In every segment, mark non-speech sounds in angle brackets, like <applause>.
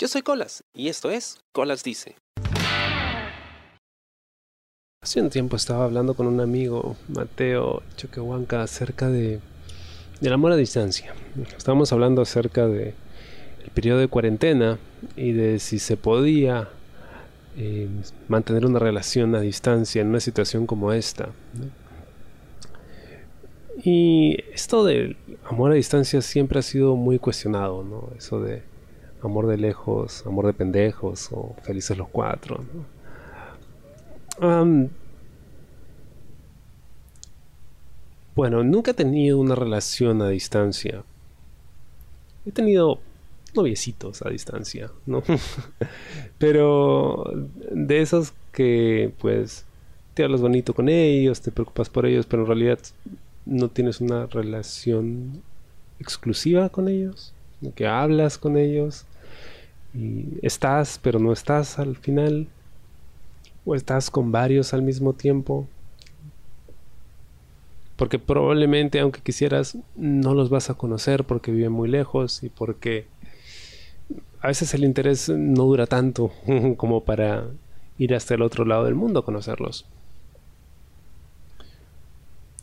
Yo soy Colas y esto es Colas Dice. Hace un tiempo estaba hablando con un amigo, Mateo Choquehuanca, acerca de del amor a distancia. Estábamos hablando acerca de periodo de cuarentena y de si se podía eh, mantener una relación a distancia en una situación como esta. Y esto del amor a distancia siempre ha sido muy cuestionado, ¿no? Eso de amor de lejos, amor de pendejos o felices los cuatro, bueno, nunca he tenido una relación a distancia. He tenido noviecitos a distancia, ¿no? <laughs> Pero de esos que pues te hablas bonito con ellos, te preocupas por ellos, pero en realidad no tienes una relación exclusiva con ellos, que hablas con ellos y estás pero no estás al final o estás con varios al mismo tiempo porque probablemente aunque quisieras no los vas a conocer porque viven muy lejos y porque a veces el interés no dura tanto <laughs> como para ir hasta el otro lado del mundo a conocerlos.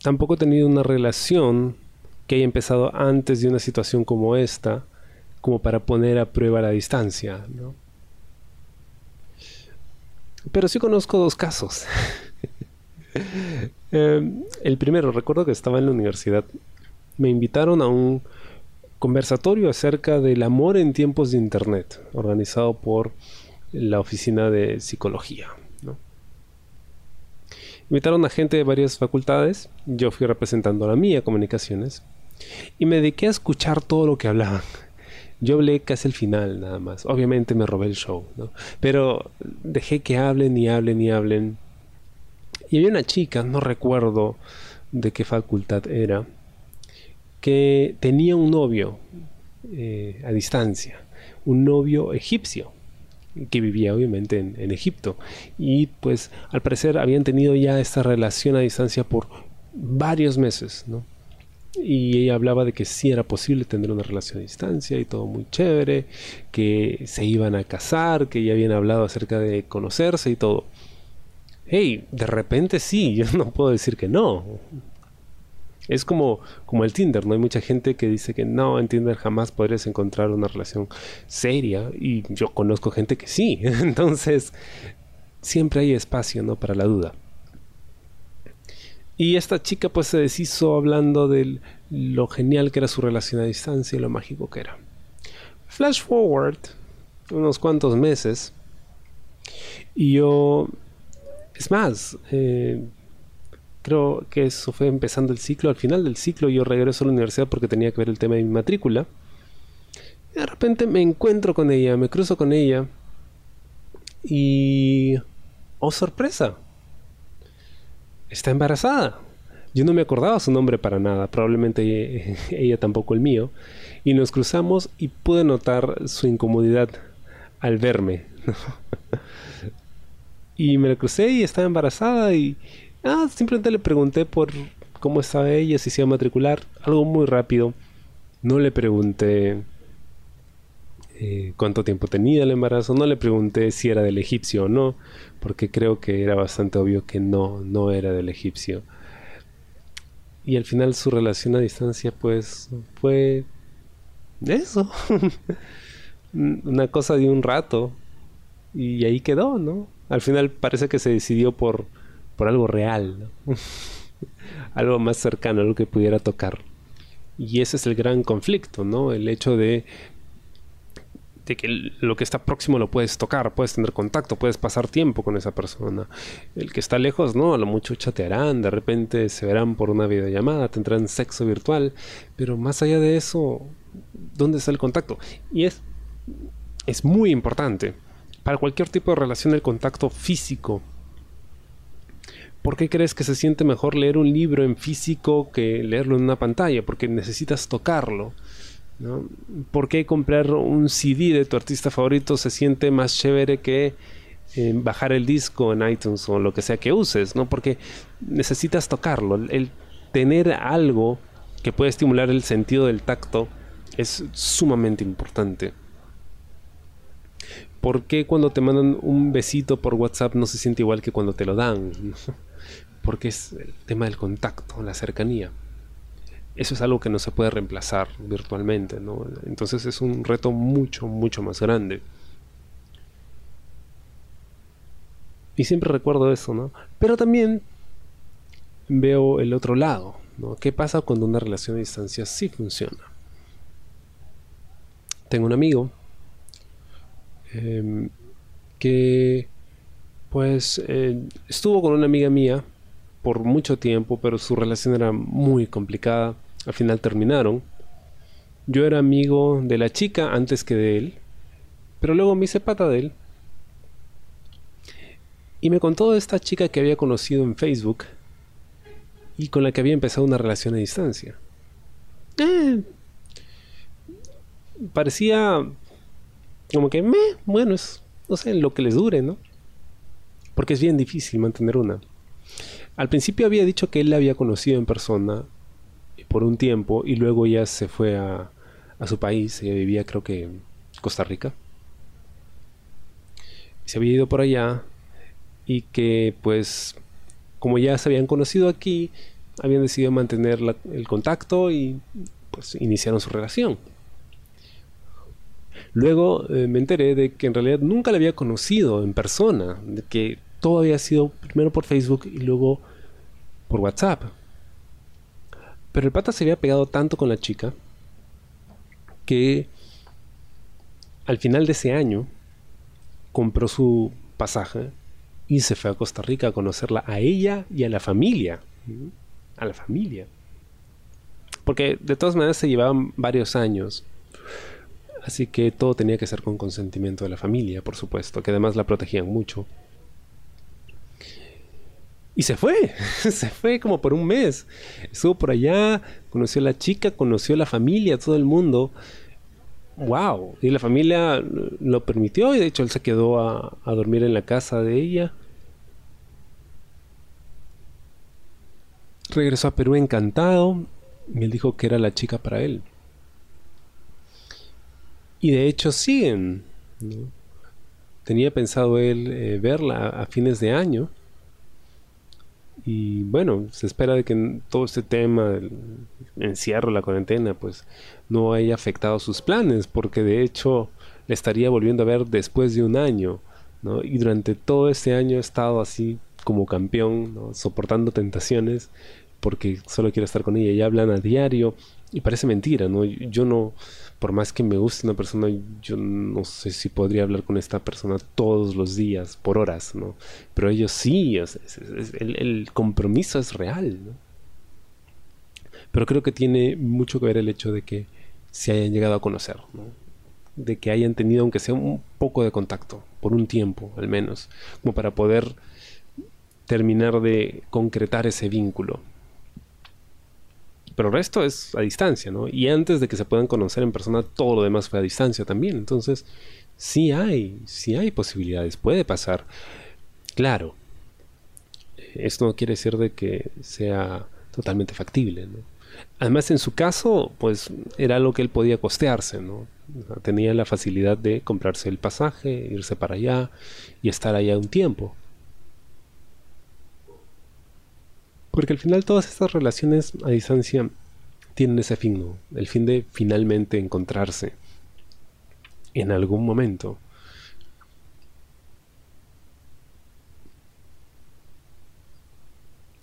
Tampoco he tenido una relación que haya empezado antes de una situación como esta, como para poner a prueba la distancia, Pero sí conozco dos casos. <laughs> Em, el primero, recuerdo que estaba en la universidad. Me invitaron a un conversatorio acerca del amor en tiempos de Internet, organizado por la Oficina de Psicología. Invitaron a gente de varias facultades, yo fui representando a la mía, comunicaciones, y me dediqué a escuchar todo lo que hablaban. Yo hablé casi el final nada más. Obviamente me robé el show, Pero dejé que hablen y hablen y hablen. Y había una chica, no recuerdo de qué facultad era, que tenía un novio eh, a distancia, un novio egipcio que vivía obviamente en, en, Egipto y pues al parecer habían tenido ya esta relación a distancia por varios meses, ¿no? Y ella hablaba de que sí era posible tener una relación a distancia y todo muy chévere, que se iban a casar, que ya habían hablado acerca de conocerse y todo. Hey, de repente sí, <laughs> yo no puedo decir que no. Es como, como el Tinder, ¿no? Hay mucha gente que dice que no, en Tinder jamás podrías encontrar una relación seria y yo conozco gente que sí. <laughs> Entonces, siempre hay espacio, ¿no? Para la duda. Y esta chica pues se deshizo hablando de lo genial que era su relación a distancia y lo mágico que era. Flash forward unos cuantos meses y yo... Es más, eh, creo que eso fue empezando el ciclo. Al final del ciclo yo regreso a la universidad porque tenía que ver el tema de mi matrícula. Y de repente me encuentro con ella, me cruzo con ella. Y... ¡Oh, sorpresa! Está embarazada. Yo no me acordaba su nombre para nada, probablemente <laughs> ella, tampoco el mío. Y nos cruzamos y pude notar su incomodidad al verme. <laughs> y me la crucé y estaba embarazada y, Ah, simplemente le pregunté por cómo estaba ella, si se iba a matricular. Algo muy rápido. No le pregunté eh, cuánto tiempo tenía el embarazo. No le pregunté si era del egipcio o no. Porque creo que era bastante obvio que no, no era del egipcio. Y al final su relación a distancia pues fue eso. <laughs> Una cosa de un rato. Y ahí quedó, ¿no? Al final parece que se decidió por por algo real, <laughs> algo más cercano, algo que pudiera tocar. Y ese es el gran conflicto, ¿no? El hecho de, de que lo que está próximo lo puedes tocar, puedes tener contacto, puedes pasar tiempo con esa persona. El que está lejos, no, a lo mucho chatearán, de repente se verán por una videollamada, tendrán sexo virtual, pero más allá de eso, ¿dónde está el contacto? Y es, es muy importante. Para cualquier tipo de relación el contacto físico ¿Por qué crees que se siente mejor leer un libro en físico que leerlo en una pantalla? Porque necesitas tocarlo. ¿Por qué comprar un CD de tu artista favorito se siente más chévere que eh, bajar el disco en iTunes o lo que sea que uses? ¿no? Porque necesitas tocarlo. El tener algo que puede estimular el sentido del tacto es sumamente importante. ¿por qué cuando te mandan un besito por WhatsApp no se siente igual que cuando te lo dan? <laughs> Porque es el tema del contacto, la cercanía. Eso es algo que no se puede reemplazar virtualmente, ¿no? Entonces es un reto mucho, mucho más grande. Y siempre recuerdo eso, ¿no? Pero también veo el otro lado, ¿no? ¿Qué pasa cuando una relación a distancia sí funciona? Tengo un amigo em, que pues eh, estuvo con una amiga mía por mucho tiempo, pero su relación era muy complicada. Al final terminaron. Yo era amigo de la chica antes que de él, pero luego me hice pata de él. Y me contó de esta chica que había conocido en Facebook y con la que había empezado una relación a distancia. Eh, parecía como que, me, bueno, es, no sé, lo que les dure, ¿no? Porque es bien difícil mantener una. Al principio había dicho que él la había conocido en persona por un tiempo y luego ya se fue a, a su país, ella vivía creo que en Costa Rica. Se había ido por allá y que pues como ya se habían conocido aquí, habían decidido mantener el contacto y pues iniciaron su relación. Luego eh, me enteré de que en realidad nunca la había conocido en persona, de que todo había sido primero por Facebook y luego por WhatsApp. Pero el pata se había pegado tanto con la chica que al final de ese año compró su pasaje y se fue a Costa Rica a conocerla a ella y a la familia. A la familia. Porque de todas maneras se llevaban varios años. Así que todo tenía que ser con consentimiento de la familia, por supuesto, que además la protegían mucho. Y se fue, <laughs> se fue como por un mes. Estuvo por allá, conoció a la chica, conoció a la familia, todo el mundo. ¡Wow! Y la familia lo permitió y de hecho él se quedó a, dormir en la casa de ella. Regresó a Perú encantado y él dijo que era la chica para él. Y de hecho siguen. Tenía pensado él eh, verla a fines de año y bueno, se espera de que todo este tema del encierro, la cuarentena, pues no haya afectado sus planes, porque de hecho le estaría volviendo a ver después de un año, ¿no? Y durante todo este año ha estado así como campeón, ¿no? soportando tentaciones, porque solo quiere estar con ella. Y hablan a diario, y parece mentira, ¿no? Yo no, por más que me guste una persona, yo no sé si podría hablar con esta persona todos los días, por horas, ¿no? Pero ellos sí, el, compromiso es real, ¿no? Pero creo que tiene mucho que ver el hecho de que se hayan llegado a conocer, ¿no? De que hayan tenido, aunque sea un poco de contacto, por un tiempo al menos, como para poder terminar de concretar ese vínculo pero el resto es a distancia, ¿no? Y antes de que se puedan conocer en persona, todo lo demás fue a distancia también. Entonces, sí hay, sí hay posibilidades, puede pasar. Claro, esto no quiere decir de que sea totalmente factible, ¿no? Además, en su caso, pues era lo que él podía costearse, ¿no? Tenía la facilidad de comprarse el pasaje, irse para allá y estar allá un tiempo. Porque al final todas estas relaciones a distancia tienen ese fin. El fin de finalmente encontrarse en algún momento.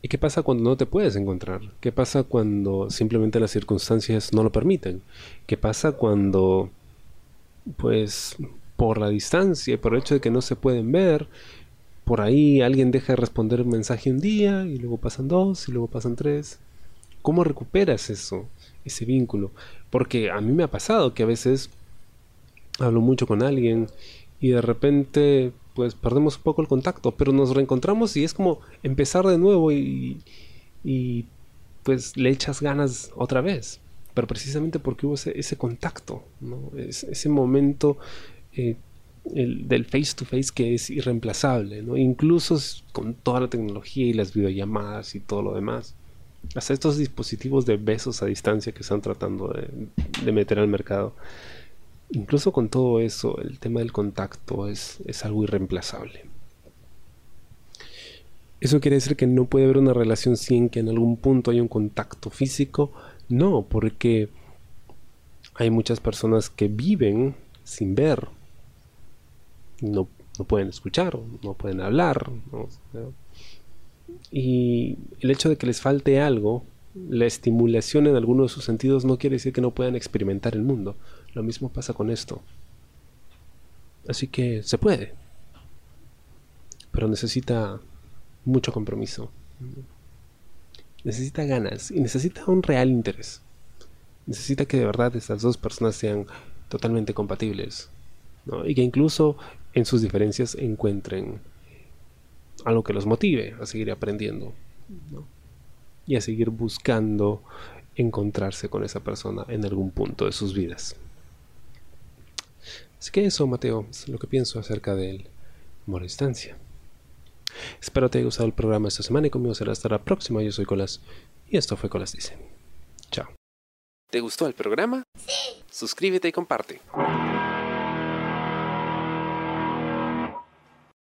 ¿Y qué pasa cuando no te puedes encontrar? ¿Qué pasa cuando simplemente las circunstancias no lo permiten? ¿Qué pasa cuando, pues, por la distancia, por el hecho de que no se pueden ver, por ahí alguien deja de responder un mensaje un día y luego pasan dos y luego pasan tres. ¿Cómo recuperas eso, ese vínculo? Porque a mí me ha pasado que a veces hablo mucho con alguien y de repente pues perdemos un poco el contacto, pero nos reencontramos y es como empezar de nuevo y, y pues le echas ganas otra vez. Pero precisamente porque hubo ese, contacto, ese momento eh, el, del face to face que es irreemplazable, ¿no? Incluso con toda la tecnología y las videollamadas y todo lo demás. Hasta estos dispositivos de besos a distancia que están tratando de, meter al mercado. incluso con todo eso, el tema del contacto es, es algo irreemplazable. ¿Eso quiere decir que no puede haber una relación sin que en algún punto haya un contacto físico? No, porque hay muchas personas que viven sin ver. No, no pueden escuchar, no pueden hablar. Y el hecho de que les falte algo, la estimulación en alguno de sus sentidos no quiere decir que no puedan experimentar el mundo. Lo mismo pasa con esto. Así que se puede. Pero necesita mucho compromiso. Necesita ganas y necesita un real interés. Necesita que de verdad estas dos personas sean totalmente compatibles. Y que incluso en sus diferencias encuentren algo que los motive a seguir aprendiendo. Y a seguir buscando encontrarse con esa persona en algún punto de sus vidas. Así que eso, Mateo, es lo que pienso acerca del amor a distancia. Espero te haya gustado el programa esta semana y conmigo será hasta la próxima. Yo soy Colas y esto fue Colas Dice. Chao. ¿Te gustó el programa? Sí. Suscríbete y comparte.